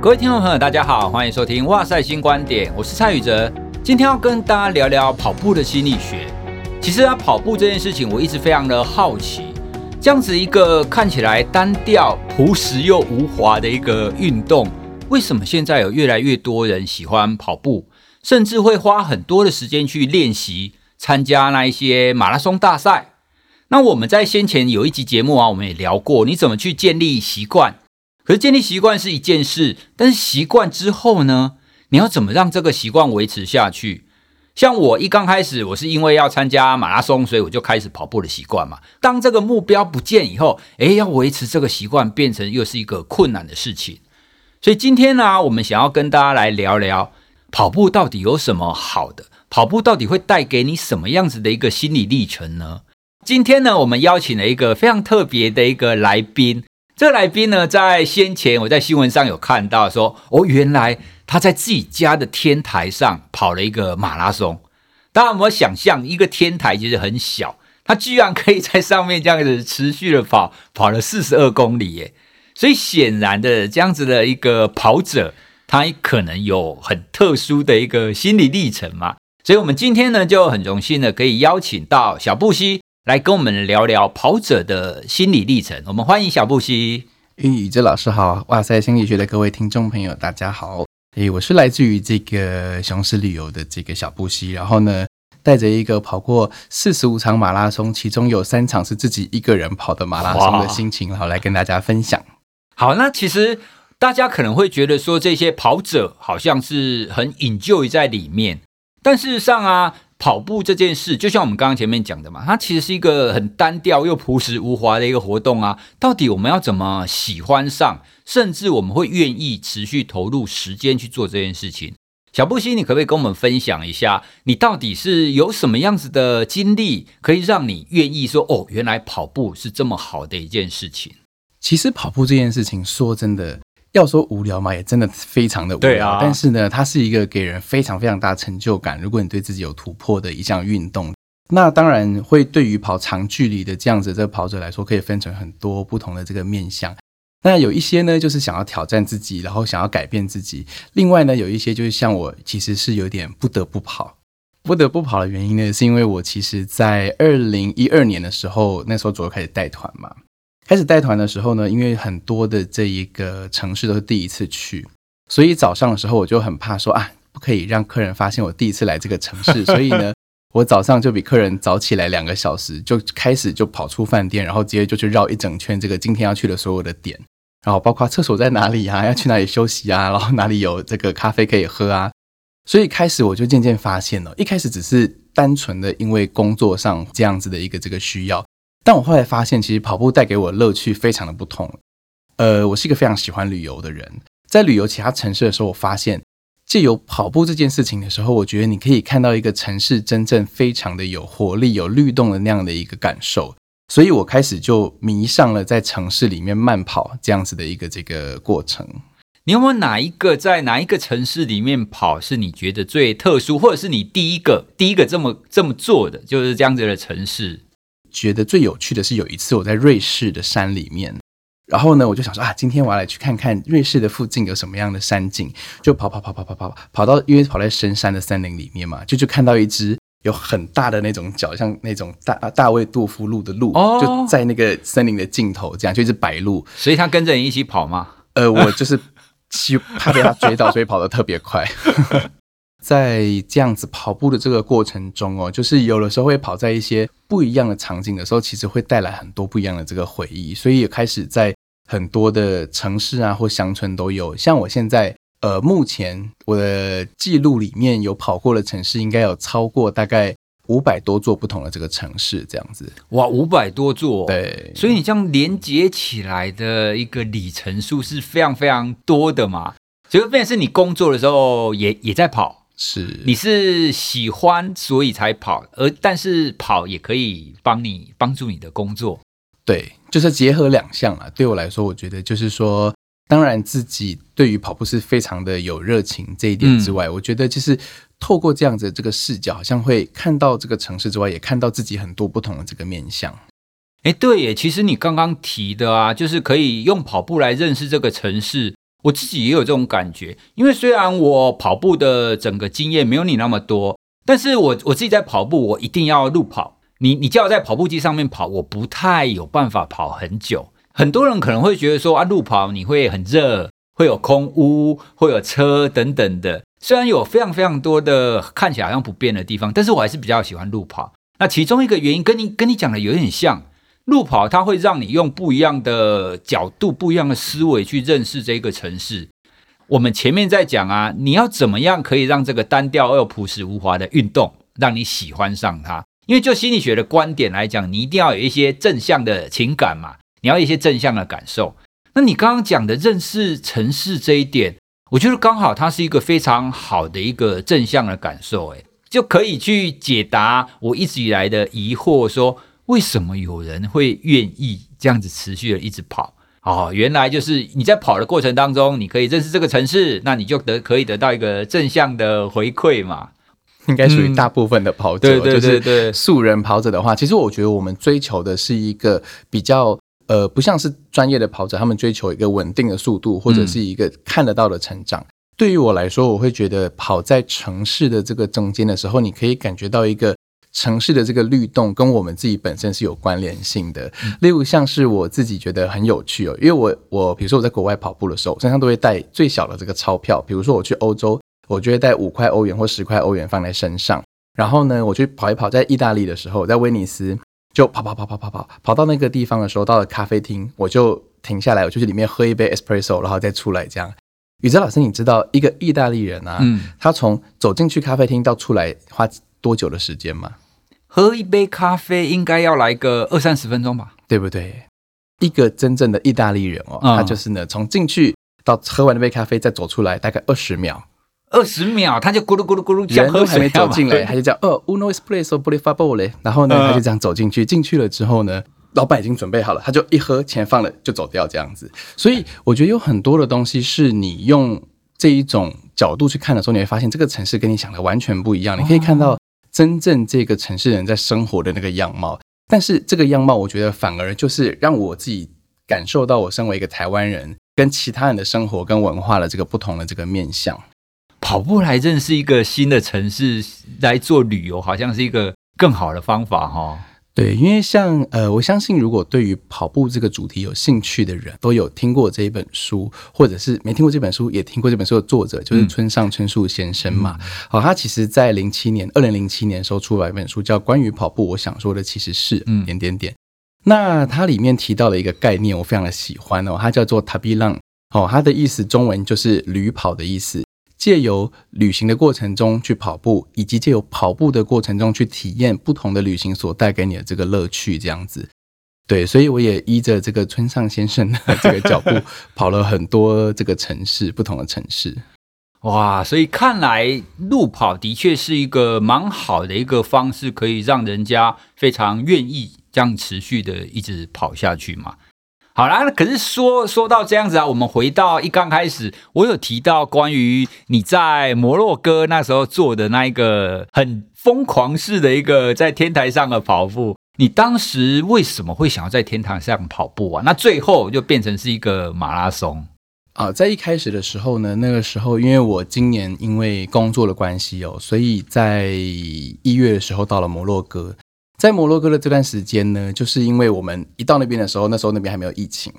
各位听众朋友，大家好，欢迎收听《哇塞新观点》，我是蔡宇哲。今天要跟大家聊聊跑步的心理学。其实啊，跑步这件事情，我一直非常的好奇，这样子一个看起来单调、朴实又无华的一个运动，为什么现在有越来越多人喜欢跑步，甚至会花很多的时间去练习、参加那一些马拉松大赛？那我们在先前有一集节目啊，我们也聊过，你怎么去建立习惯？可是建立习惯是一件事，但是习惯之后呢？你要怎么让这个习惯维持下去？像我一刚开始，我是因为要参加马拉松，所以我就开始跑步的习惯嘛。当这个目标不见以后，诶，要维持这个习惯，变成又是一个困难的事情。所以今天呢，我们想要跟大家来聊聊跑步到底有什么好的？跑步到底会带给你什么样子的一个心理历程呢？今天呢，我们邀请了一个非常特别的一个来宾。这个来宾呢，在先前我在新闻上有看到说，哦，原来他在自己家的天台上跑了一个马拉松。大家有没有想象，一个天台其实很小，他居然可以在上面这样子持续的跑，跑了四十二公里耶！所以显然的，这样子的一个跑者，他可能有很特殊的一个心理历程嘛。所以，我们今天呢，就很荣幸的可以邀请到小布希。来跟我们聊聊跑者的心理历程。我们欢迎小布希。宇哲老师好，哇塞心理学的各位听众朋友，大家好。诶，我是来自于这个雄狮旅游的这个小布希，然后呢，带着一个跑过四十五场马拉松，其中有三场是自己一个人跑的马拉松的心情，好来跟大家分享。好，那其实大家可能会觉得说，这些跑者好像是很 enjoy 在里面，但事实上啊。跑步这件事，就像我们刚刚前面讲的嘛，它其实是一个很单调又朴实无华的一个活动啊。到底我们要怎么喜欢上，甚至我们会愿意持续投入时间去做这件事情？小布希，你可不可以跟我们分享一下，你到底是有什么样子的经历，可以让你愿意说，哦，原来跑步是这么好的一件事情？其实跑步这件事情，说真的。要说无聊嘛，也真的非常的无聊。啊，但是呢，它是一个给人非常非常大成就感。如果你对自己有突破的一项运动，那当然会对于跑长距离的这样子这个跑者来说，可以分成很多不同的这个面向。那有一些呢，就是想要挑战自己，然后想要改变自己。另外呢，有一些就是像我，其实是有点不得不跑。不得不跑的原因呢，是因为我其实在二零一二年的时候，那时候左右开始带团嘛。开始带团的时候呢，因为很多的这一个城市都是第一次去，所以早上的时候我就很怕说啊，不可以让客人发现我第一次来这个城市，所以呢，我早上就比客人早起来两个小时，就开始就跑出饭店，然后直接就去绕一整圈这个今天要去的所有的点，然后包括厕所在哪里啊，要去哪里休息啊，然后哪里有这个咖啡可以喝啊，所以开始我就渐渐发现了，一开始只是单纯的因为工作上这样子的一个这个需要。但我后来发现，其实跑步带给我的乐趣非常的不同。呃，我是一个非常喜欢旅游的人，在旅游其他城市的时候，我发现借由跑步这件事情的时候，我觉得你可以看到一个城市真正非常的有活力、有律动的那样的一个感受。所以我开始就迷上了在城市里面慢跑这样子的一个这个过程。你有没有哪一个在哪一个城市里面跑是你觉得最特殊，或者是你第一个第一个这么这么做的，就是这样子的城市？觉得最有趣的是有一次我在瑞士的山里面，然后呢，我就想说啊，今天我要来去看看瑞士的附近有什么样的山景，就跑跑跑跑跑跑跑到，因为跑在深山的森林里面嘛，就就看到一只有很大的那种脚，像那种大大卫杜夫鹿的鹿，哦，就在那个森林的尽头，这样就一只白鹿，所以他跟着你一起跑吗？呃，我就是怕被他追到，所以跑得特别快。在这样子跑步的这个过程中哦，就是有的时候会跑在一些不一样的场景的时候，其实会带来很多不一样的这个回忆，所以也开始在很多的城市啊或乡村都有。像我现在呃，目前我的记录里面有跑过的城市，应该有超过大概五百多座不同的这个城市，这样子。哇，五百多座，对，所以你这样连接起来的一个里程数是非常非常多的嘛。所以变成是你工作的时候也也在跑。是，你是喜欢所以才跑，而但是跑也可以帮你帮助你的工作，对，就是结合两项啊。对我来说，我觉得就是说，当然自己对于跑步是非常的有热情这一点之外，嗯、我觉得就是透过这样子的这个视角，好像会看到这个城市之外，也看到自己很多不同的这个面相。哎，对耶，其实你刚刚提的啊，就是可以用跑步来认识这个城市。我自己也有这种感觉，因为虽然我跑步的整个经验没有你那么多，但是我我自己在跑步，我一定要路跑。你你叫我在跑步机上面跑，我不太有办法跑很久。很多人可能会觉得说啊，路跑你会很热，会有空污，会有车等等的。虽然有非常非常多的看起来好像不便的地方，但是我还是比较喜欢路跑。那其中一个原因跟你跟你讲的有点像，路跑它会让你用不一样的角度、不一样的思维去认识这个城市。我们前面在讲啊，你要怎么样可以让这个单调而又朴实无华的运动让你喜欢上它？因为就心理学的观点来讲，你一定要有一些正向的情感嘛，你要一些正向的感受。那你刚刚讲的认识城市这一点，我觉得刚好它是一个非常好的一个正向的感受，诶，就可以去解答我一直以来的疑惑，说为什么有人会愿意这样子持续的一直跑？哦，原来就是你在跑的过程当中，你可以认识这个城市，那你就得可以得到一个正向的回馈嘛。应该属于大部分的跑者，嗯、对对对对，素人跑者的话，其实我觉得我们追求的是一个比较呃，不像是专业的跑者，他们追求一个稳定的速度，或者是一个看得到的成长。嗯、对于我来说，我会觉得跑在城市的这个中间的时候，你可以感觉到一个城市的这个律动跟我们自己本身是有关联性的。嗯、例如像是我自己觉得很有趣哦，因为我我比如说我在国外跑步的时候，身上都会带最小的这个钞票，比如说我去欧洲。我就会带五块欧元或十块欧元放在身上，然后呢，我去跑一跑，在意大利的时候，在威尼斯就跑跑跑跑跑跑跑到那个地方的时候，到了咖啡厅，我就停下来，我就去里面喝一杯 espresso，然后再出来这样。宇哲老师，你知道一个意大利人啊，嗯，他从走进去咖啡厅到出来花多久的时间吗？喝一杯咖啡应该要来个二三十分钟吧，对不对？一个真正的意大利人哦，嗯、他就是呢，从进去到喝完那杯咖啡再走出来，大概二十秒。二十秒，他就咕噜咕噜咕噜，人都还没走 进来，他就这样，哦，uno espresso per favore，然后呢，他就这样走进去，进去了之后呢，老板已经准备好了，他就一喝，钱放了就走掉，这样子。所以我觉得有很多的东西是你用这一种角度去看的时候，你会发现这个城市跟你想的完全不一样。你可以看到真正这个城市人在生活的那个样貌，但是这个样貌，我觉得反而就是让我自己感受到，我身为一个台湾人，跟其他人的生活跟文化的这个不同的这个面相。跑步来认识一个新的城市，来做旅游，好像是一个更好的方法哈。对，因为像呃，我相信如果对于跑步这个主题有兴趣的人，都有听过这一本书，或者是没听过这本书，也听过这本书的作者，就是村上春树先生嘛。嗯、好，他其实在零七年，二零零七年时候出版一本书，叫《关于跑步》，我想说的其实是嗯点点点。那它里面提到了一个概念，我非常的喜欢哦，它叫做 “Tabi Run”，哦，它的意思中文就是驴跑的意思。借由旅行的过程中去跑步，以及借由跑步的过程中去体验不同的旅行所带给你的这个乐趣，这样子。对，所以我也依着这个村上先生的 这个脚步，跑了很多这个城市，不同的城市。哇，所以看来路跑的确是一个蛮好的一个方式，可以让人家非常愿意这样持续的一直跑下去嘛。好啦，可是说说到这样子啊，我们回到一刚开始，我有提到关于你在摩洛哥那时候做的那一个很疯狂式的一个在天台上的跑步，你当时为什么会想要在天台上跑步啊？那最后就变成是一个马拉松啊。在一开始的时候呢，那个时候因为我今年因为工作的关系哦，所以在一月的时候到了摩洛哥。在摩洛哥的这段时间呢，就是因为我们一到那边的时候，那时候那边还没有疫情。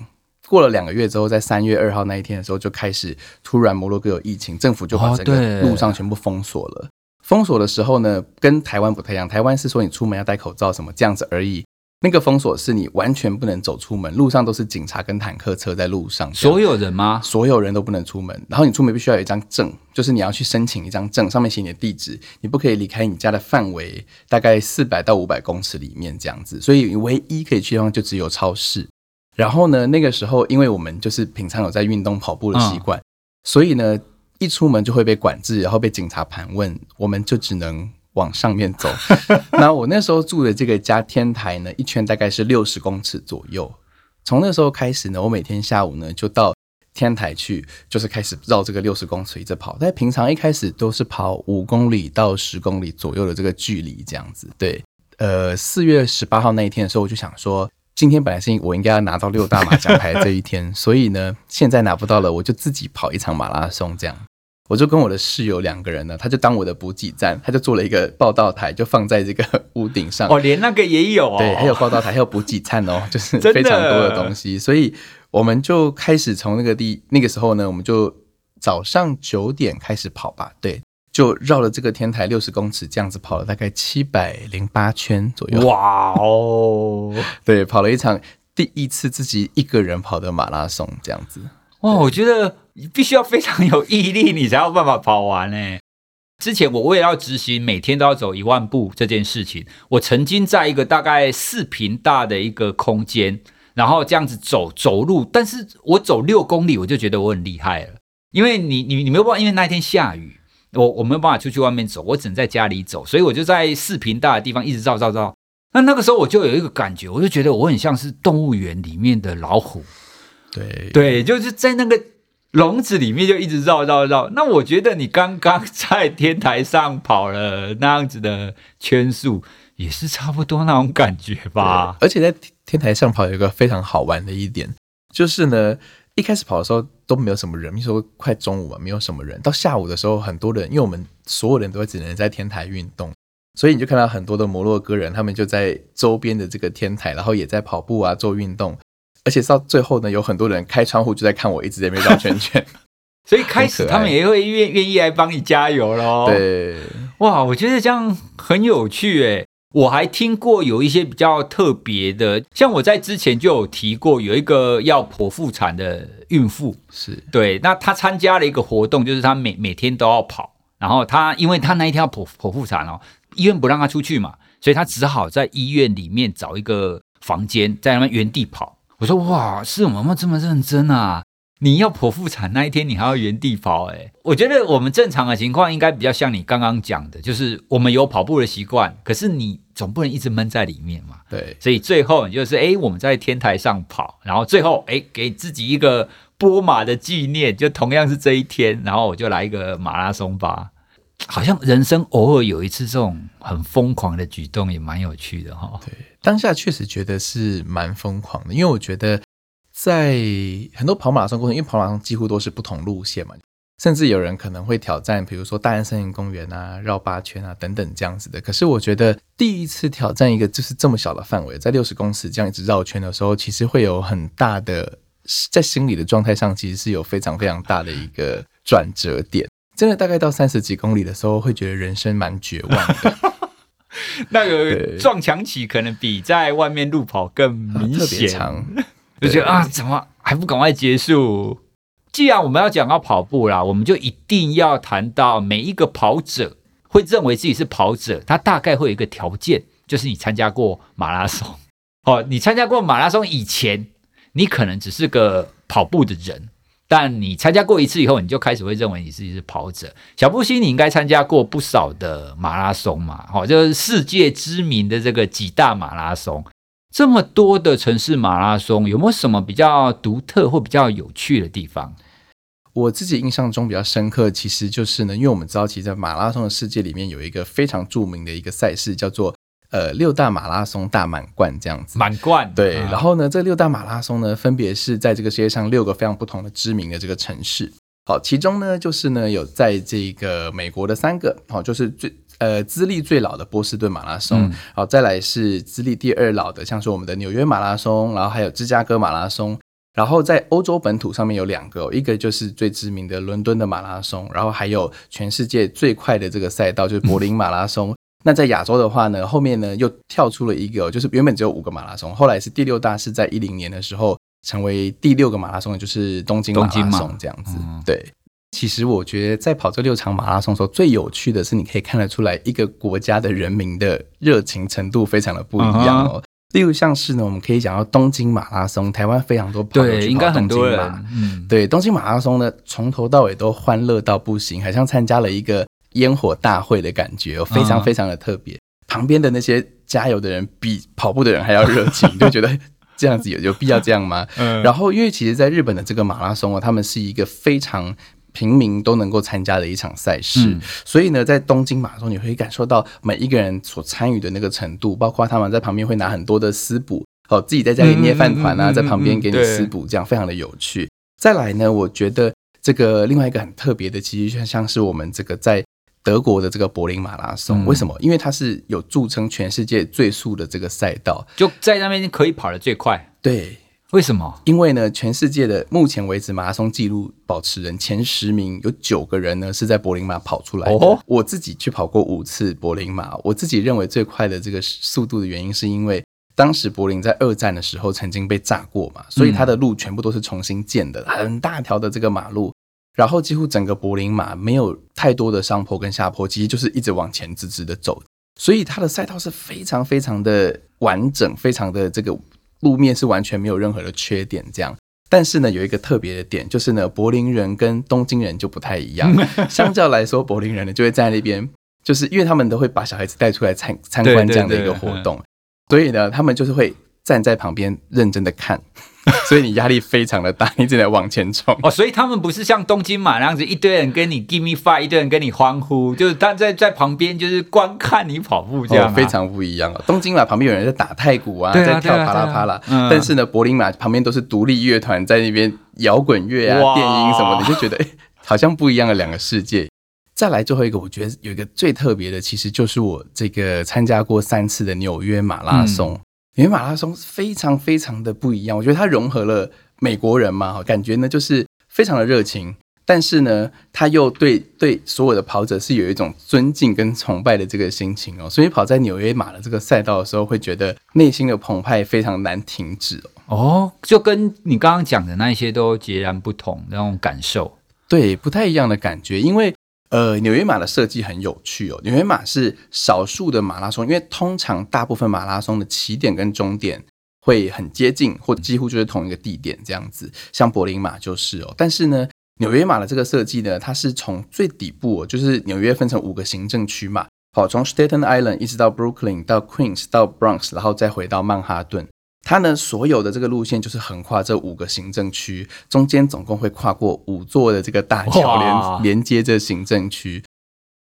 过了两个月之后，在三月二号那一天的时候，就开始突然摩洛哥有疫情，政府就把整个路上全部封锁了。封锁的时候呢，跟台湾不太一样，台湾是说你出门要戴口罩什么这样子而已。那个封锁是你完全不能走出门，路上都是警察跟坦克车在路上。所有人吗？所有人都不能出门，然后你出门必须要有一张证，就是你要去申请一张证，上面写你的地址，你不可以离开你家的范围大概四百到五百公尺里面这样子。所以你唯一可以去的地方就只有超市。然后呢，那个时候因为我们就是平常有在运动跑步的习惯，嗯、所以呢，一出门就会被管制，然后被警察盘问，我们就只能。往上面走，那我那时候住的这个家天台呢，一圈大概是六十公尺左右。从那时候开始呢，我每天下午呢就到天台去，就是开始绕这个六十公尺一直跑。但平常一开始都是跑五公里到十公里左右的这个距离，这样子。对，呃，四月十八号那一天的时候，我就想说，今天本来是我应该要拿到六大马奖牌这一天，所以呢，现在拿不到了，我就自己跑一场马拉松。这样，我就跟我的室友两个人呢，他就当我的补给站，他就做了一个报道台，就放在这个 屋顶上。哦，连那个也有哦。对，还有报道台，还有补给站哦，就是非常多的东西。所以我们就开始从那个地那个时候呢，我们就早上九点开始跑吧。对。就绕了这个天台六十公尺，这样子跑了大概七百零八圈左右。哇哦！对，跑了一场第一次自己一个人跑的马拉松，这样子。哇，我觉得你必须要非常有毅力，你才有办法跑完呢。之前我为了要执行每天都要走一万步这件事情，我曾经在一个大概四平大的一个空间，然后这样子走走路，但是我走六公里，我就觉得我很厉害了，因为你你你没有办法，因为那一天下雨。我我没有办法出去外面走，我只能在家里走，所以我就在四平大的地方一直绕绕绕。那那个时候我就有一个感觉，我就觉得我很像是动物园里面的老虎，对对，就是在那个笼子里面就一直绕绕绕。那我觉得你刚刚在天台上跑了那样子的圈数，也是差不多那种感觉吧。而且在天台上跑有一个非常好玩的一点，就是呢。一开始跑的时候都没有什么人，那时候快中午了，没有什么人。到下午的时候，很多人，因为我们所有人都只能在天台运动，所以你就看到很多的摩洛哥人，他们就在周边的这个天台，然后也在跑步啊，做运动。而且到最后呢，有很多人开窗户就在看我一直在那边绕圈圈，所以开始他们也会愿愿意来帮你加油喽。对，哇，我觉得这样很有趣诶。我还听过有一些比较特别的，像我在之前就有提过，有一个要剖腹产的孕妇，是对，那她参加了一个活动，就是她每每天都要跑，然后她因为她那一天要剖剖腹产哦，医院不让她出去嘛，所以她只好在医院里面找一个房间，在那边原地跑。我说哇，是我们这么认真啊？你要剖腹产那一天，你还要原地跑？哎，我觉得我们正常的情况应该比较像你刚刚讲的，就是我们有跑步的习惯，可是你总不能一直闷在里面嘛。对，所以最后你就是哎，我们在天台上跑，然后最后哎，给自己一个波马的纪念，就同样是这一天，然后我就来一个马拉松吧。好像人生偶尔有一次这种很疯狂的举动，也蛮有趣的哈。对，当下确实觉得是蛮疯狂的，因为我觉得。在很多跑马拉松过程，因为跑马拉松几乎都是不同路线嘛，甚至有人可能会挑战，比如说大安森林公园啊、绕八圈啊等等这样子的。可是我觉得第一次挑战一个就是这么小的范围，在六十公尺这样一直绕圈的时候，其实会有很大的在心理的状态上，其实是有非常非常大的一个转折点。真的大概到三十几公里的时候，会觉得人生蛮绝望的。那个撞墙期可能比在外面路跑更明显。就觉得啊，怎么还不赶快结束？既然我们要讲到跑步啦，我们就一定要谈到每一个跑者会认为自己是跑者，他大概会有一个条件，就是你参加过马拉松。哦，你参加过马拉松以前，你可能只是个跑步的人，但你参加过一次以后，你就开始会认为你自己是跑者。小布希，你应该参加过不少的马拉松嘛？哦，就是世界知名的这个几大马拉松。这么多的城市马拉松，有没有什么比较独特或比较有趣的地方？我自己印象中比较深刻，其实就是呢，因为我们知道，其实在马拉松的世界里面有一个非常著名的一个赛事，叫做呃六大马拉松大满贯这样子。满贯对，然后呢，这六大马拉松呢，分别是在这个世界上六个非常不同的知名的这个城市。好，其中呢，就是呢有在这个美国的三个，好，就是最。呃，资历最老的波士顿马拉松，嗯、好，再来是资历第二老的，像是我们的纽约马拉松，然后还有芝加哥马拉松，然后在欧洲本土上面有两个，一个就是最知名的伦敦的马拉松，然后还有全世界最快的这个赛道就是柏林马拉松。嗯、那在亚洲的话呢，后面呢又跳出了一个，就是原本只有五个马拉松，后来是第六大是在一零年的时候成为第六个马拉松，就是东京马拉松这样子，嗯、对。其实我觉得，在跑这六场马拉松的时候，最有趣的是，你可以看得出来一个国家的人民的热情程度非常的不一样哦。Uh. 例如像是呢，我们可以讲到东京马拉松，台湾非常多跑友去跑东京马，嗯，对，东京马拉松呢，从头到尾都欢乐到不行，好像参加了一个烟火大会的感觉，非常非常的特别。Uh. 旁边的那些加油的人比跑步的人还要热情，就觉得这样子有有必要这样吗？嗯、uh，huh. 然后因为其实，在日本的这个马拉松啊，他们是一个非常。平民都能够参加的一场赛事，嗯、所以呢，在东京马拉松，你会感受到每一个人所参与的那个程度，包括他们在旁边会拿很多的丝补，哦，自己在家里捏饭团啊，在旁边给你食补，这样非常的有趣。再来呢，我觉得这个另外一个很特别的，其实就像是我们这个在德国的这个柏林马拉松，为什么？因为它是有著称全世界最速的这个赛道，就在那边可以跑得最快。对。为什么？因为呢，全世界的目前为止马拉松纪录保持人前十名有九个人呢是在柏林马跑出来的。哦，我自己去跑过五次柏林马，我自己认为最快的这个速度的原因，是因为当时柏林在二战的时候曾经被炸过嘛，所以它的路全部都是重新建的，很大条的这个马路，然后几乎整个柏林马没有太多的上坡跟下坡，其实就是一直往前直直的走，所以它的赛道是非常非常的完整，非常的这个。路面是完全没有任何的缺点，这样。但是呢，有一个特别的点，就是呢，柏林人跟东京人就不太一样。相较来说，柏林人呢就会在那边，就是因为他们都会把小孩子带出来参参观这样的一个活动，所以呢，他们就是会站在旁边认真的看。所以你压力非常的大，你只能往前冲哦。所以他们不是像东京马那样子，一堆人跟你 give me five，一堆人跟你欢呼，就是他在在旁边就是观看你跑步这样、啊哦，非常不一样哦。东京马旁边有人在打太鼓啊，在跳啪啦啪啦，但是呢，柏林马旁边都是独立乐团在那边摇滚乐啊、电音什么的，你就觉得哎，好像不一样的两个世界。再来最后一个，我觉得有一个最特别的，其实就是我这个参加过三次的纽约马拉松。嗯纽约马拉松非常非常的不一样，我觉得它融合了美国人嘛，感觉呢就是非常的热情，但是呢，他又对对所有的跑者是有一种尊敬跟崇拜的这个心情哦，所以跑在纽约马的这个赛道的时候，会觉得内心的澎湃非常难停止哦。哦，就跟你刚刚讲的那些都截然不同那种感受，对，不太一样的感觉，因为。呃，纽约马的设计很有趣哦。纽约马是少数的马拉松，因为通常大部分马拉松的起点跟终点会很接近，或几乎就是同一个地点这样子。像柏林马就是哦。但是呢，纽约马的这个设计呢，它是从最底部，就是纽约分成五个行政区嘛，好，从 Staten Island 一直到 Brooklyn 到 Queens 到 Bronx，然后再回到曼哈顿。它呢，所有的这个路线就是横跨这五个行政区，中间总共会跨过五座的这个大桥连连接这行政区。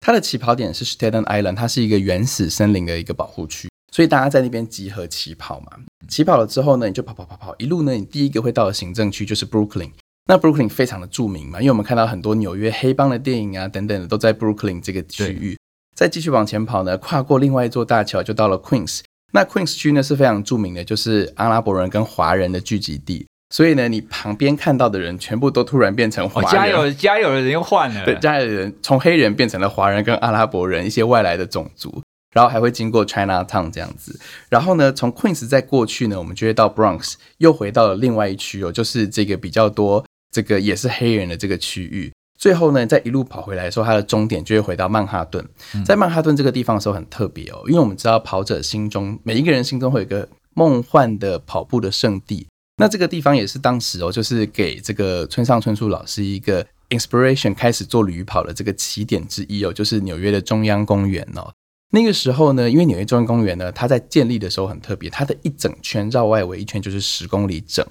它的起跑点是 Staten Island，它是一个原始森林的一个保护区，所以大家在那边集合起跑嘛。起跑了之后呢，你就跑跑跑跑，一路呢，你第一个会到的行政区就是 Brooklyn。那 Brooklyn 非常的著名嘛，因为我们看到很多纽约黑帮的电影啊等等的都在 Brooklyn 这个区域。再继续往前跑呢，跨过另外一座大桥就到了 Queens。那 Queens 区呢是非常著名的，就是阿拉伯人跟华人的聚集地，所以呢，你旁边看到的人全部都突然变成华人，加油，加油的人又换了，对，加油的人从黑人变成了华人跟阿拉伯人，一些外来的种族，然后还会经过 Chinatown 这样子，然后呢，从 Queens 再过去呢，我们就会到 Bronx，又回到了另外一区哦，就是这个比较多这个也是黑人的这个区域。最后呢，在一路跑回来的时候，它的终点就会回到曼哈顿。在曼哈顿这个地方的时候很特别哦，因为我们知道跑者心中每一个人心中会有一个梦幻的跑步的圣地。那这个地方也是当时哦，就是给这个村上春树老师一个 inspiration 开始做旅跑的这个起点之一哦，就是纽约的中央公园哦。那个时候呢，因为纽约中央公园呢，它在建立的时候很特别，它的一整圈绕外围一圈就是十公里整。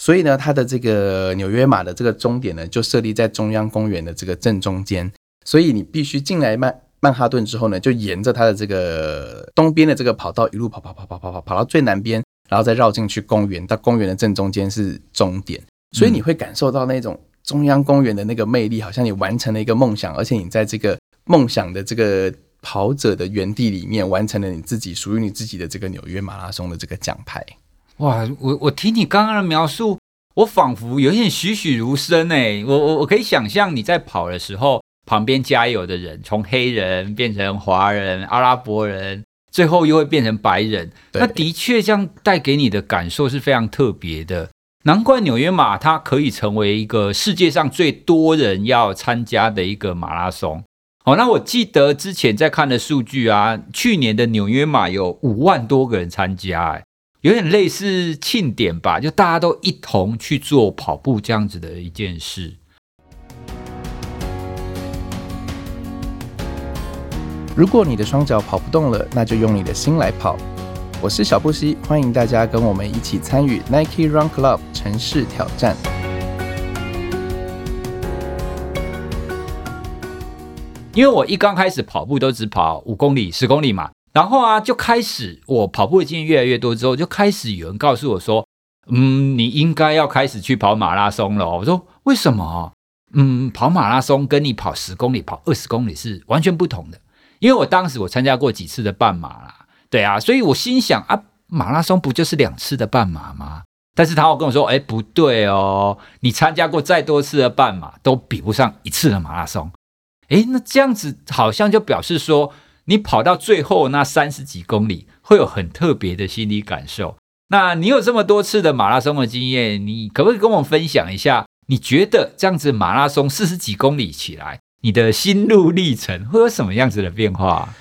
所以呢，它的这个纽约马的这个终点呢，就设立在中央公园的这个正中间。所以你必须进来曼曼哈顿之后呢，就沿着它的这个东边的这个跑道一路跑跑跑跑跑跑跑到最南边，然后再绕进去公园，到公园的正中间是终点。所以你会感受到那种中央公园的那个魅力，好像你完成了一个梦想，而且你在这个梦想的这个跑者的原地里面，完成了你自己属于你自己的这个纽约马拉松的这个奖牌。哇，我我听你刚刚的描述，我仿佛有点栩栩如生哎！我我我可以想象你在跑的时候，旁边加油的人从黑人变成华人、阿拉伯人，最后又会变成白人。那的确，这样带给你的感受是非常特别的。难怪纽约马它可以成为一个世界上最多人要参加的一个马拉松。好，那我记得之前在看的数据啊，去年的纽约马有五万多个人参加哎。有点类似庆典吧，就大家都一同去做跑步这样子的一件事。如果你的双脚跑不动了，那就用你的心来跑。我是小布希，欢迎大家跟我们一起参与 Nike Run Club 城市挑战。因为我一刚开始跑步都只跑五公里、十公里嘛。然后啊，就开始我跑步的经验越来越多之后，就开始有人告诉我说：“嗯，你应该要开始去跑马拉松了。”我说：“为什么？嗯，跑马拉松跟你跑十公里、跑二十公里是完全不同的。因为我当时我参加过几次的半马啦，对啊，所以我心想啊，马拉松不就是两次的半马吗？但是他会跟我说：“哎，不对哦，你参加过再多次的半马，都比不上一次的马拉松。哎，那这样子好像就表示说。”你跑到最后那三十几公里，会有很特别的心理感受。那你有这么多次的马拉松的经验，你可不可以跟我分享一下？你觉得这样子马拉松四十几公里起来，你的心路历程会有什么样子的变化？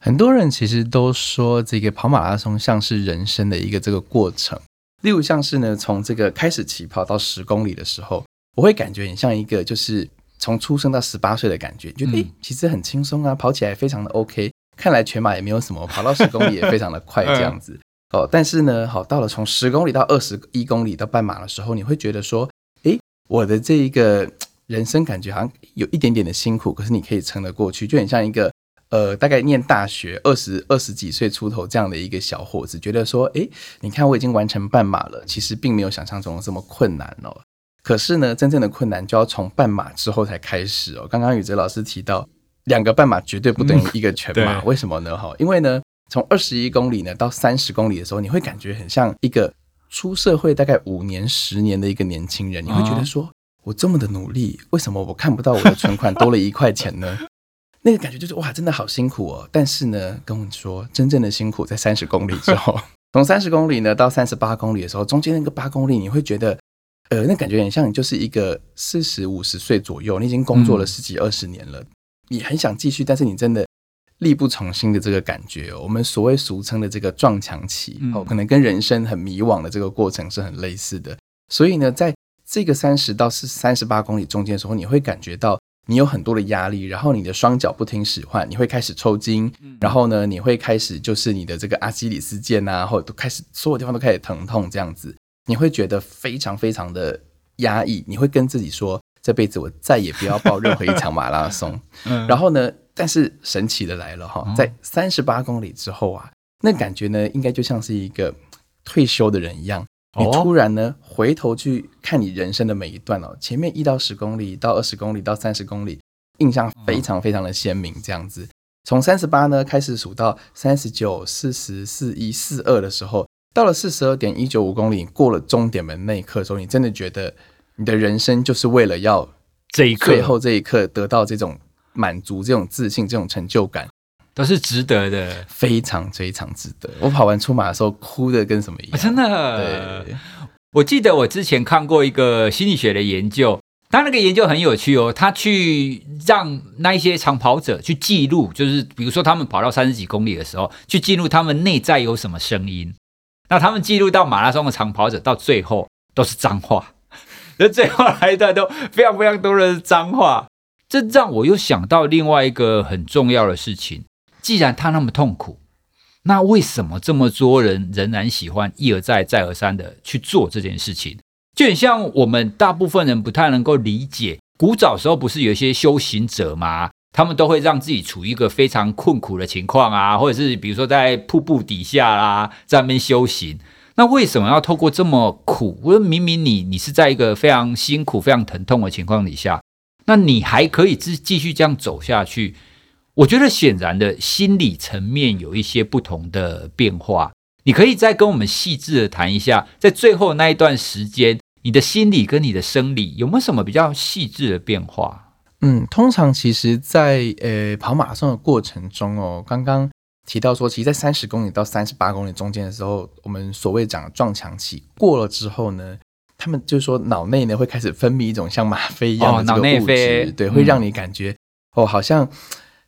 很多人其实都说，这个跑马拉松像是人生的一个这个过程。例如像是呢，从这个开始起跑到十公里的时候，我会感觉很像一个就是。从出生到十八岁的感觉，觉得诶，其实很轻松啊，跑起来非常的 OK。看来全马也没有什么，跑到十公里也非常的快，这样子 哦。但是呢，好，到了从十公里到二十一公里到半马的时候，你会觉得说，诶，我的这一个人生感觉好像有一点点的辛苦，可是你可以撑得过去，就很像一个呃，大概念大学二十二十几岁出头这样的一个小伙子，觉得说，诶，你看我已经完成半马了，其实并没有想象中的这么困难哦。可是呢，真正的困难就要从半马之后才开始哦。刚刚宇哲老师提到，两个半马绝对不等于一个全马，嗯、为什么呢？哈，因为呢，从二十一公里呢到三十公里的时候，你会感觉很像一个出社会大概五年、十年的一个年轻人，你会觉得说，我这么的努力，为什么我看不到我的存款多了一块钱呢？那个感觉就是哇，真的好辛苦哦。但是呢，跟我说，真正的辛苦在三十公里之后，从三十公里呢到三十八公里的时候，中间那个八公里，你会觉得。呃，那感觉很像你就是一个四十五十岁左右，你已经工作了十几二十年了，嗯、你很想继续，但是你真的力不从心的这个感觉，哦，我们所谓俗称的这个撞墙期，哦，可能跟人生很迷惘的这个过程是很类似的。所以呢，在这个三十到四三十八公里中间的时候，你会感觉到你有很多的压力，然后你的双脚不听使唤，你会开始抽筋，然后呢，你会开始就是你的这个阿基里斯腱啊，或者都开始所有地方都开始疼痛这样子。你会觉得非常非常的压抑，你会跟自己说，这辈子我再也不要报任何一场马拉松。嗯然后呢，但是神奇的来了哈，在三十八公里之后啊，那感觉呢，应该就像是一个退休的人一样，你突然呢回头去看你人生的每一段哦，前面一到十公里到二十公里到三十公里，印象非常非常的鲜明，这样子。从三十八呢开始数到三十九、四十、四一、四二的时候。到了四十二点一九五公里，过了终点门那一刻的时候，你真的觉得你的人生就是为了要这一刻，最后这一刻得到这种满足、这种自信、这种成就感，都是值得的，非常非常值得。我跑完出马的时候，哭的跟什么一样，真的。对，我记得我之前看过一个心理学的研究，他那个研究很有趣哦，他去让那一些长跑者去记录，就是比如说他们跑到三十几公里的时候，去记录他们内在有什么声音。那他们记录到马拉松的长跑者到最后都是脏话，那最后来一段都非常非常多的脏话，这让我又想到另外一个很重要的事情：既然他那么痛苦，那为什么这么多人仍然喜欢一而再、再而三的去做这件事情？就很像我们大部分人不太能够理解，古早时候不是有一些修行者吗？他们都会让自己处于一个非常困苦的情况啊，或者是比如说在瀑布底下啦，在那边修行。那为什么要透过这么苦？我说明明你你是在一个非常辛苦、非常疼痛的情况底下，那你还可以继继续这样走下去？我觉得显然的心理层面有一些不同的变化。你可以再跟我们细致的谈一下，在最后那一段时间，你的心理跟你的生理有没有什么比较细致的变化？嗯，通常其实在，在呃跑马拉松的过程中哦，刚刚提到说，其实，在三十公里到三十八公里中间的时候，我们所谓讲的撞墙期过了之后呢，他们就说脑内呢会开始分泌一种像吗啡一样的这个物质，对，会让你感觉、嗯、哦好像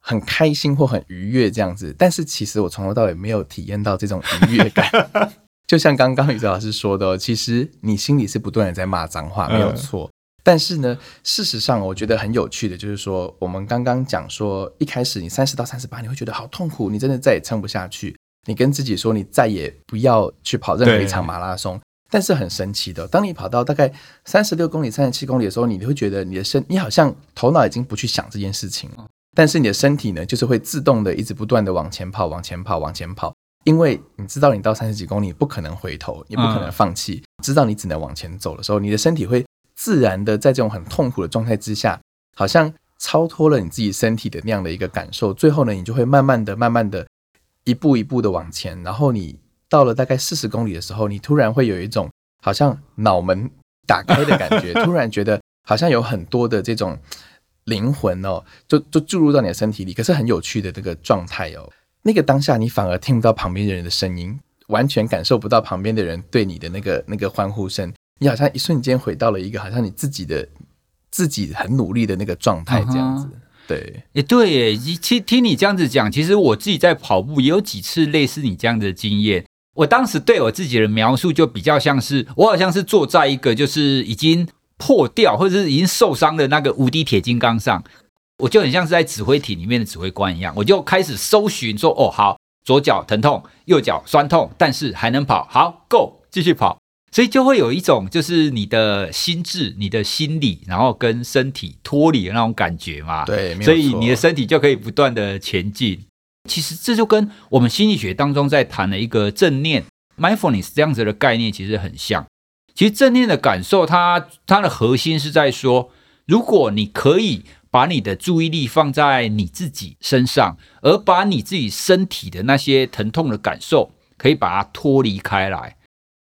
很开心或很愉悦这样子。但是其实我从头到尾没有体验到这种愉悦感，就像刚刚宇哲老师说的，其实你心里是不断的在骂脏话，没有错。嗯但是呢，事实上，我觉得很有趣的，就是说，我们刚刚讲说，一开始你三十到三十八，你会觉得好痛苦，你真的再也撑不下去。你跟自己说，你再也不要去跑任何一场马拉松。但是很神奇的，当你跑到大概三十六公里、三十七公里的时候，你会觉得你的身，你好像头脑已经不去想这件事情了。但是你的身体呢，就是会自动的一直不断的往前跑，往前跑，往前跑，因为你知道你到三十几公里不可能回头，你不可能放弃，嗯、知道你只能往前走的时候，你的身体会自然的在这种很痛苦的状态之下，好像超脱了你自己身体的那样的一个感受，最后呢，你就会慢慢的、慢慢的，一步一步的往前，然后你到了大概四十公里的时候，你突然会有一种好像脑门打开的感觉，突然觉得。好像有很多的这种灵魂哦，就就注入到你的身体里，可是很有趣的这个状态哦。那个当下，你反而听不到旁边的人的声音，完全感受不到旁边的人对你的那个那个欢呼声。你好像一瞬间回到了一个好像你自己的自己很努力的那个状态这样子。对，也对耶。听听你这样子讲，其实我自己在跑步也有几次类似你这样的经验。我当时对我自己的描述就比较像是，我好像是坐在一个就是已经。破掉或者是已经受伤的那个无敌铁金刚上，我就很像是在指挥艇里面的指挥官一样，我就开始搜寻说：“哦，好，左脚疼痛，右脚酸痛，但是还能跑，好，Go，继续跑。”所以就会有一种就是你的心智、你的心理，然后跟身体脱离的那种感觉嘛。对，所以你的身体就可以不断的前进。其实这就跟我们心理学当中在谈的一个正念 （mindfulness） 这样子的概念其实很像。其实正念的感受它，它它的核心是在说，如果你可以把你的注意力放在你自己身上，而把你自己身体的那些疼痛的感受，可以把它脱离开来，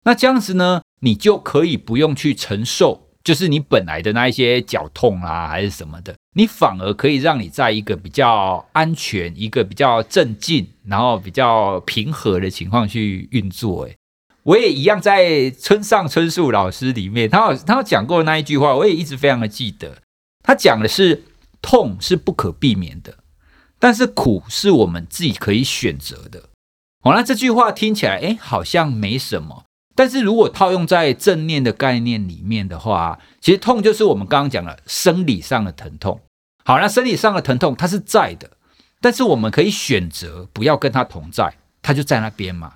那这样子呢，你就可以不用去承受，就是你本来的那一些绞痛啊，还是什么的，你反而可以让你在一个比较安全、一个比较镇静，然后比较平和的情况去运作。诶我也一样，在村上春树老师里面，他有他有讲过那一句话，我也一直非常的记得。他讲的是痛是不可避免的，但是苦是我们自己可以选择的。好，那这句话听起来，哎，好像没什么。但是如果套用在正念的概念里面的话，其实痛就是我们刚刚讲的生理上的疼痛。好，那生理上的疼痛它是在的，但是我们可以选择不要跟它同在，它就在那边嘛。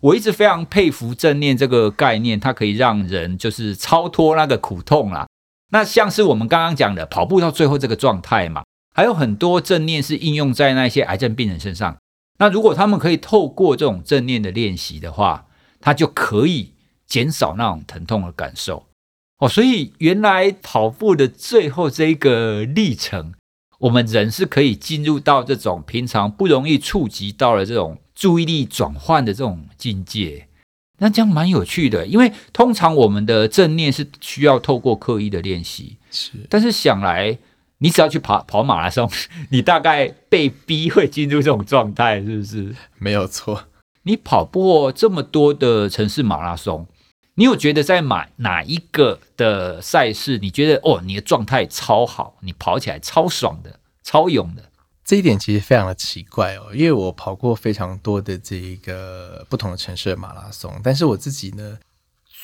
我一直非常佩服正念这个概念，它可以让人就是超脱那个苦痛啦。那像是我们刚刚讲的跑步到最后这个状态嘛，还有很多正念是应用在那些癌症病人身上。那如果他们可以透过这种正念的练习的话，他就可以减少那种疼痛的感受。哦，所以原来跑步的最后这一个历程，我们人是可以进入到这种平常不容易触及到的这种。注意力转换的这种境界，那这样蛮有趣的。因为通常我们的正念是需要透过刻意的练习，是。但是想来，你只要去跑跑马拉松，你大概被逼会进入这种状态，是不是？没有错。你跑过这么多的城市马拉松，你有觉得在哪哪一个的赛事，你觉得哦，你的状态超好，你跑起来超爽的，超勇的？这一点其实非常的奇怪哦，因为我跑过非常多的这个不同的城市的马拉松，但是我自己呢，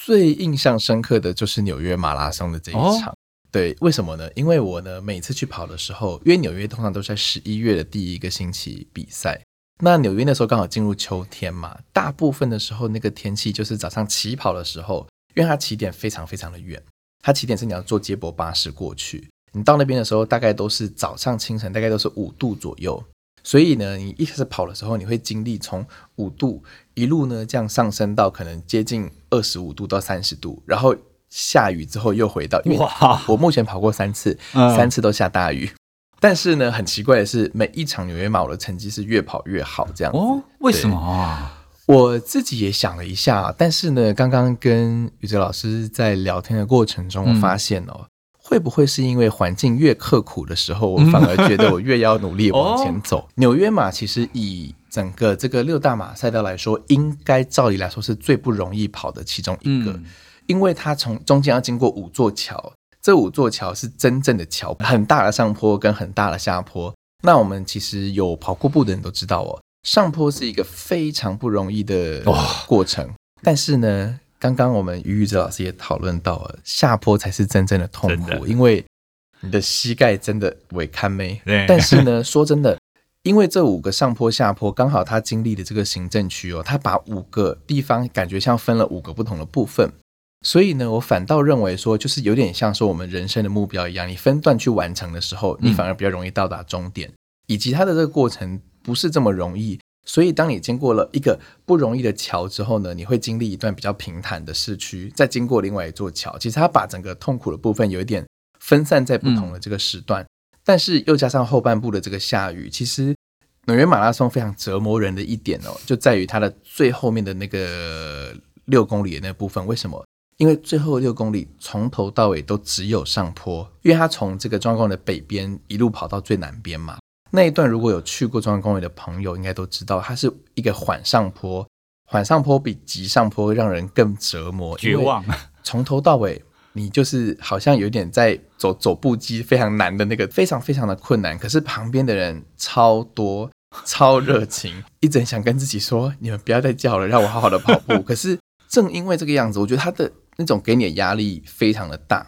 最印象深刻的就是纽约马拉松的这一场。哦、对，为什么呢？因为我呢每次去跑的时候，因为纽约通常都是在十一月的第一个星期比赛，那纽约那时候刚好进入秋天嘛，大部分的时候那个天气就是早上起跑的时候，因为它起点非常非常的远，它起点是你要坐接驳巴士过去。你到那边的时候，大概都是早上清晨，大概都是五度左右。所以呢，你一开始跑的时候，你会经历从五度一路呢这样上升到可能接近二十五度到三十度，然后下雨之后又回到。哇！我目前跑过三次，三次都下大雨。嗯、但是呢，很奇怪的是，每一场纽约马我的成绩是越跑越好，这样。哦，为什么啊？我自己也想了一下，但是呢，刚刚跟宇哲老师在聊天的过程中，我发现哦。嗯会不会是因为环境越刻苦的时候，我反而觉得我越要努力往前走？纽约马其实以整个这个六大马赛道来说，应该照理来说是最不容易跑的其中一个，因为它从中间要经过五座桥，这五座桥是真正的桥，很大的上坡跟很大的下坡。那我们其实有跑过步的人都知道哦，上坡是一个非常不容易的过程，但是呢。刚刚我们于宇哲老师也讨论到了，下坡才是真正的痛苦，因为你的膝盖真的违堪没。但是呢，说真的，因为这五个上坡下坡刚好他经历的这个行政区哦，他把五个地方感觉像分了五个不同的部分，所以呢，我反倒认为说，就是有点像说我们人生的目标一样，你分段去完成的时候，你反而比较容易到达终点。以及它的这个过程不是这么容易。所以，当你经过了一个不容易的桥之后呢，你会经历一段比较平坦的市区，再经过另外一座桥。其实它把整个痛苦的部分有一点分散在不同的这个时段，嗯、但是又加上后半部的这个下雨。其实纽约马拉松非常折磨人的一点哦，就在于它的最后面的那个六公里的那部分。为什么？因为最后六公里从头到尾都只有上坡，因为它从这个中央公园的北边一路跑到最南边嘛。那一段如果有去过中央公园的朋友，应该都知道，它是一个缓上坡，缓上坡比急上坡让人更折磨、绝望。从头到尾，你就是好像有点在走走步机，非常难的那个，非常非常的困难。可是旁边的人超多、超热情，一直想跟自己说：“你们不要再叫了，让我好好的跑步。”可是正因为这个样子，我觉得他的那种给你的压力非常的大，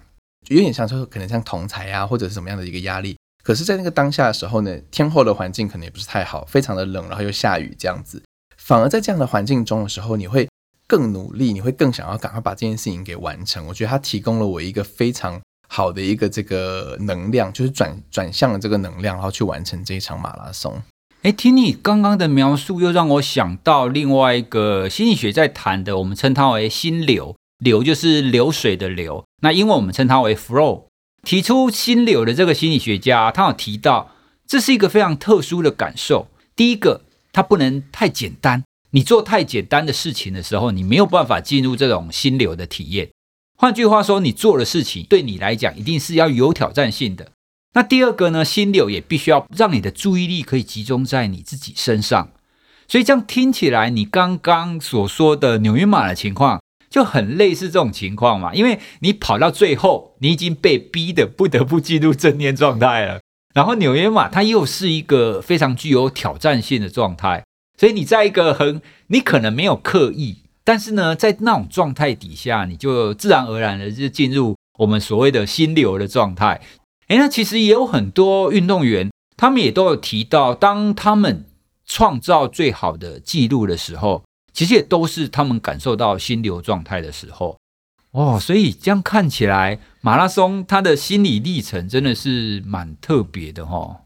有点像说可能像同侪啊，或者是什么样的一个压力。可是，在那个当下的时候呢，天候的环境可能也不是太好，非常的冷，然后又下雨这样子。反而在这样的环境中的时候，你会更努力，你会更想要赶快把这件事情给完成。我觉得它提供了我一个非常好的一个这个能量，就是转转向了这个能量，然后去完成这一场马拉松。诶，听你刚刚的描述，又让我想到另外一个心理学在谈的，我们称它为心流，流就是流水的流，那英文我们称它为 flow。提出心流的这个心理学家，他有提到，这是一个非常特殊的感受。第一个，它不能太简单，你做太简单的事情的时候，你没有办法进入这种心流的体验。换句话说，你做的事情对你来讲，一定是要有挑战性的。那第二个呢，心流也必须要让你的注意力可以集中在你自己身上。所以这样听起来，你刚刚所说的纽约马的情况。就很类似这种情况嘛，因为你跑到最后，你已经被逼得不得不进入正念状态了。然后纽约嘛它又是一个非常具有挑战性的状态，所以你在一个很你可能没有刻意，但是呢，在那种状态底下，你就自然而然的就进入我们所谓的心流的状态。诶，那其实也有很多运动员，他们也都有提到，当他们创造最好的记录的时候。其实也都是他们感受到心流状态的时候哦，所以这样看起来，马拉松它的心理历程真的是蛮特别的哦。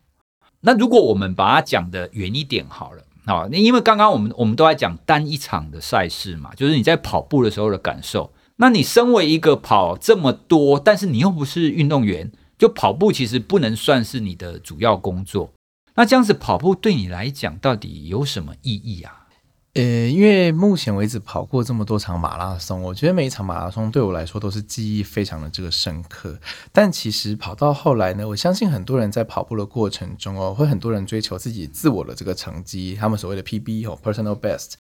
那如果我们把它讲的远一点好了，好，那因为刚刚我们我们都在讲单一场的赛事嘛，就是你在跑步的时候的感受。那你身为一个跑这么多，但是你又不是运动员，就跑步其实不能算是你的主要工作。那这样子跑步对你来讲到底有什么意义啊？呃，因为目前为止跑过这么多场马拉松，我觉得每一场马拉松对我来说都是记忆非常的这个深刻。但其实跑到后来呢，我相信很多人在跑步的过程中哦，会很多人追求自己自我的这个成绩，他们所谓的 PB 哦，personal best。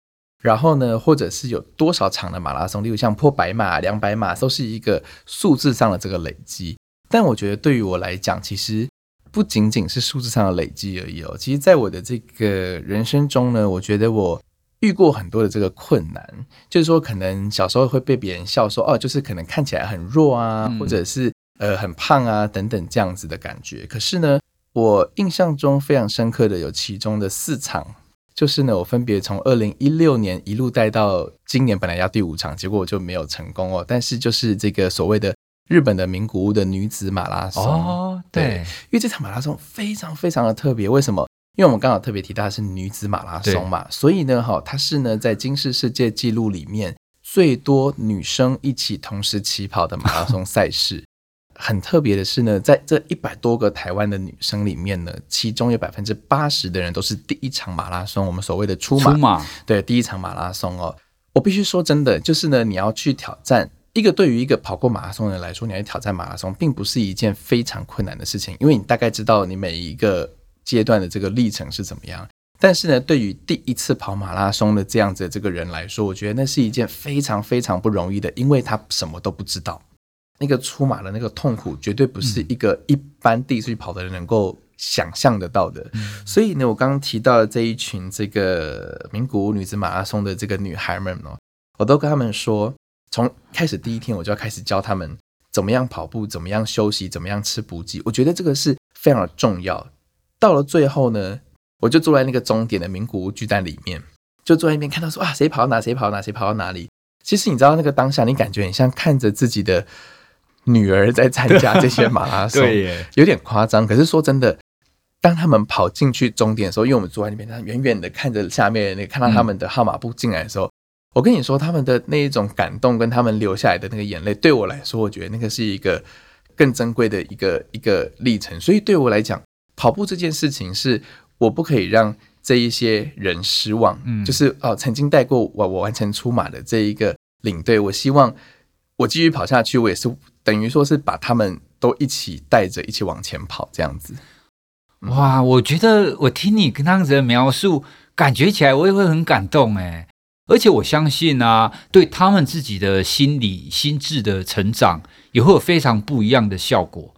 然后呢，或者是有多少场的马拉松，例如像破百码、两百码，都是一个数字上的这个累积。但我觉得对于我来讲，其实不仅仅是数字上的累积而已哦。其实，在我的这个人生中呢，我觉得我。遇过很多的这个困难，就是说可能小时候会被别人笑说哦，就是可能看起来很弱啊，嗯、或者是呃很胖啊等等这样子的感觉。可是呢，我印象中非常深刻的有其中的四场，就是呢我分别从二零一六年一路带到今年，本来要第五场，结果我就没有成功哦。但是就是这个所谓的日本的名古屋的女子马拉松哦，对，对，因为这场马拉松非常非常的特别，为什么？因为我们刚好特别提到的是女子马拉松嘛，所以呢，哈，它是呢在金氏世界纪录里面最多女生一起同时起跑的马拉松赛事。很特别的是呢，在这一百多个台湾的女生里面呢，其中有百分之八十的人都是第一场马拉松，我们所谓的出马，对，第一场马拉松哦。我必须说真的，就是呢，你要去挑战一个对于一个跑过马拉松的人来说，你要挑战马拉松，并不是一件非常困难的事情，因为你大概知道你每一个。阶段的这个历程是怎么样？但是呢，对于第一次跑马拉松的这样子的这个人来说，我觉得那是一件非常非常不容易的，因为他什么都不知道。那个出马的那个痛苦，绝对不是一个一般第一次跑的人能够想象得到的。嗯、所以呢，我刚刚提到的这一群这个名古屋女子马拉松的这个女孩们哦，我都跟他们说，从开始第一天我就要开始教他们怎么样跑步，怎么样休息，怎么样吃补给。我觉得这个是非常的重要。到了最后呢，我就坐在那个终点的名古屋巨蛋里面，就坐在那边看到说啊，谁跑到哪，谁跑到哪，谁跑到哪里。其实你知道那个当下，你感觉很像看着自己的女儿在参加这些马拉松，对耶，有点夸张。可是说真的，当他们跑进去终点的时候，因为我们坐在那边，他远远的看着下面那个，看到他们的号码布进来的时候，嗯、我跟你说，他们的那一种感动跟他们流下来的那个眼泪，对我来说，我觉得那个是一个更珍贵的一个一个历程。所以对我来讲，跑步这件事情是我不可以让这一些人失望。嗯，就是哦，曾经带过我我完成出马的这一个领队，我希望我继续跑下去，我也是等于说是把他们都一起带着一起往前跑这样子。哇，我觉得我听你跟这样子的描述，感觉起来我也会很感动哎，而且我相信啊，对他们自己的心理心智的成长，也会有非常不一样的效果。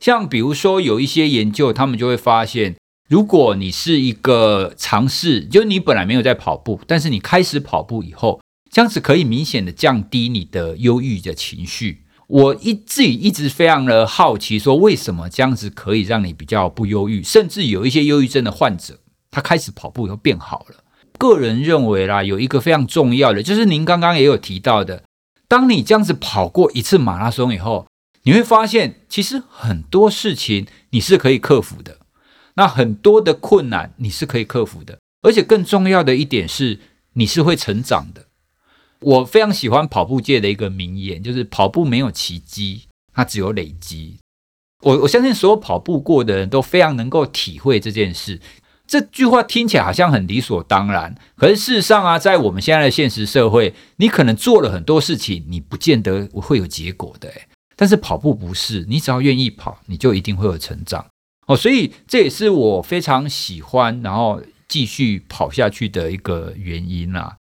像比如说有一些研究，他们就会发现，如果你是一个尝试，就你本来没有在跑步，但是你开始跑步以后，这样子可以明显的降低你的忧郁的情绪。我一自己一直非常的好奇，说为什么这样子可以让你比较不忧郁，甚至有一些忧郁症的患者，他开始跑步以后变好了。个人认为啦，有一个非常重要的，就是您刚刚也有提到的，当你这样子跑过一次马拉松以后，你会发现其实很多事情你是可以克服的，那很多的困难你是可以克服的，而且更重要的一点是，你是会成长的。我非常喜欢跑步界的一个名言，就是跑步没有奇迹，它只有累积。我我相信所有跑步过的人都非常能够体会这件事。这句话听起来好像很理所当然，可是事实上啊，在我们现在的现实社会，你可能做了很多事情，你不见得会有结果的。但是跑步不是，你只要愿意跑，你就一定会有成长。哦，所以这也是我非常喜欢，然后继续跑下去的一个原因啊。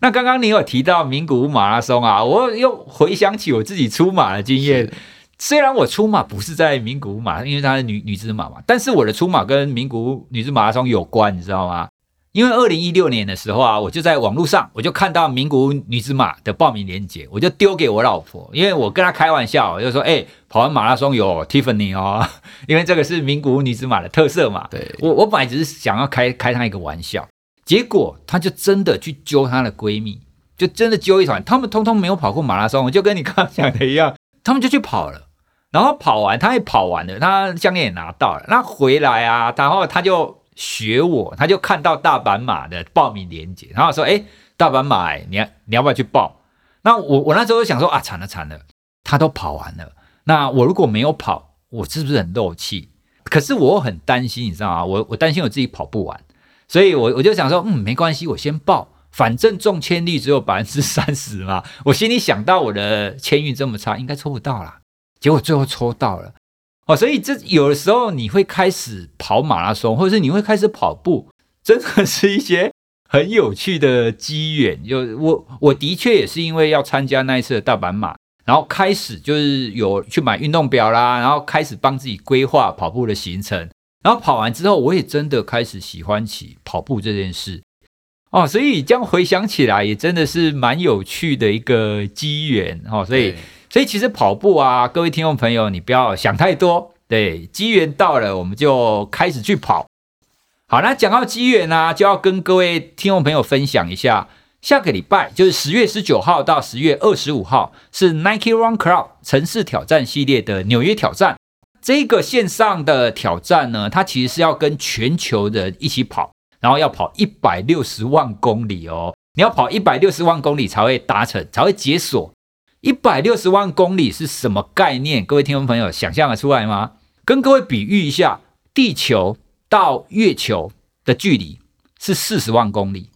那刚刚你有提到名古屋马拉松啊，我又回想起我自己出马的经验。虽然我出马不是在名古屋马，因为它是女女子马嘛，但是我的出马跟名古屋女子马拉松有关，你知道吗？因为二零一六年的时候啊，我就在网络上，我就看到名古屋女子马的报名链接，我就丢给我老婆，因为我跟她开玩笑，我就说：“哎，跑完马拉松有 Tiffany 哦，因为这个是名古屋女子马的特色嘛。”对，我我本来只是想要开开她一个玩笑。结果，她就真的去揪她的闺蜜，就真的揪一团。他们通通没有跑过马拉松，我就跟你刚刚讲的一样，他们就去跑了。然后跑完，她也跑完了，她项链也拿到了。那回来啊，然后她就学我，他就看到大阪马的报名链接，然后说：“哎，大阪马，你要你要不要去报？”那我我那时候想说：“啊，惨了惨了，他都跑完了。那我如果没有跑，我是不是很漏气？可是我很担心，你知道吗？我我担心我自己跑不完。”所以，我我就想说，嗯，没关系，我先报，反正中签率只有百分之三十嘛。我心里想到我的签运这么差，应该抽不到啦。结果最后抽到了，哦，所以这有的时候你会开始跑马拉松，或者是你会开始跑步，真的是一些很有趣的机缘。就我我的确也是因为要参加那一次的大阪马，然后开始就是有去买运动表啦，然后开始帮自己规划跑步的行程。然后跑完之后，我也真的开始喜欢起跑步这件事哦，所以这样回想起来，也真的是蛮有趣的一个机缘哦。所以，所以其实跑步啊，各位听众朋友，你不要想太多，对，机缘到了，我们就开始去跑。好，那讲到机缘呢，就要跟各位听众朋友分享一下，下个礼拜就是十月十九号到十月二十五号，是 Nike Run Club 城市挑战系列的纽约挑战。这个线上的挑战呢，它其实是要跟全球人一起跑，然后要跑一百六十万公里哦。你要跑一百六十万公里才会达成，才会解锁。一百六十万公里是什么概念？各位听众朋友想象得出来吗？跟各位比喻一下，地球到月球的距离是四十万公里。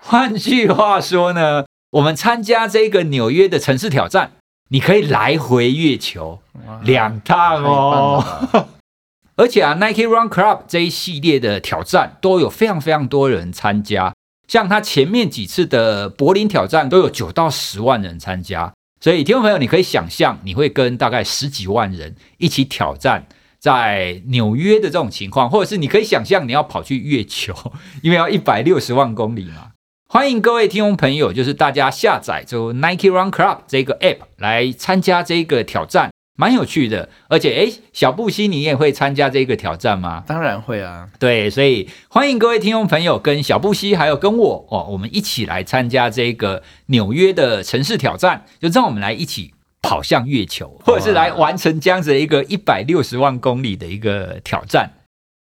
换句话说呢，我们参加这个纽约的城市挑战。你可以来回月球两趟哦，而且啊，Nike Run Club 这一系列的挑战都有非常非常多人参加，像他前面几次的柏林挑战都有九到十万人参加，所以听众朋友，你可以想象你会跟大概十几万人一起挑战在纽约的这种情况，或者是你可以想象你要跑去月球，因为要一百六十万公里嘛。欢迎各位听众朋友，就是大家下载就 Nike Run Club 这个 App 来参加这个挑战，蛮有趣的。而且，诶，小布希，你也会参加这个挑战吗？当然会啊。对，所以欢迎各位听众朋友跟小布希还有跟我哦，我们一起来参加这个纽约的城市挑战，就让我们来一起跑向月球，或者是来完成这样子的一个一百六十万公里的一个挑战。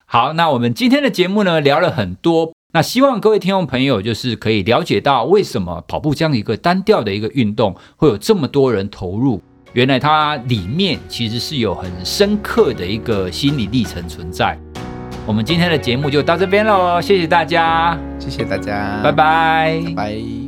好，那我们今天的节目呢，聊了很多，那希望各位听众朋友就是可以了解到，为什么跑步这样一个单调的一个运动会有这么多人投入？原来它里面其实是有很深刻的一个心理历程存在。我们今天的节目就到这边喽，谢谢大家，谢谢大家，拜拜，拜拜。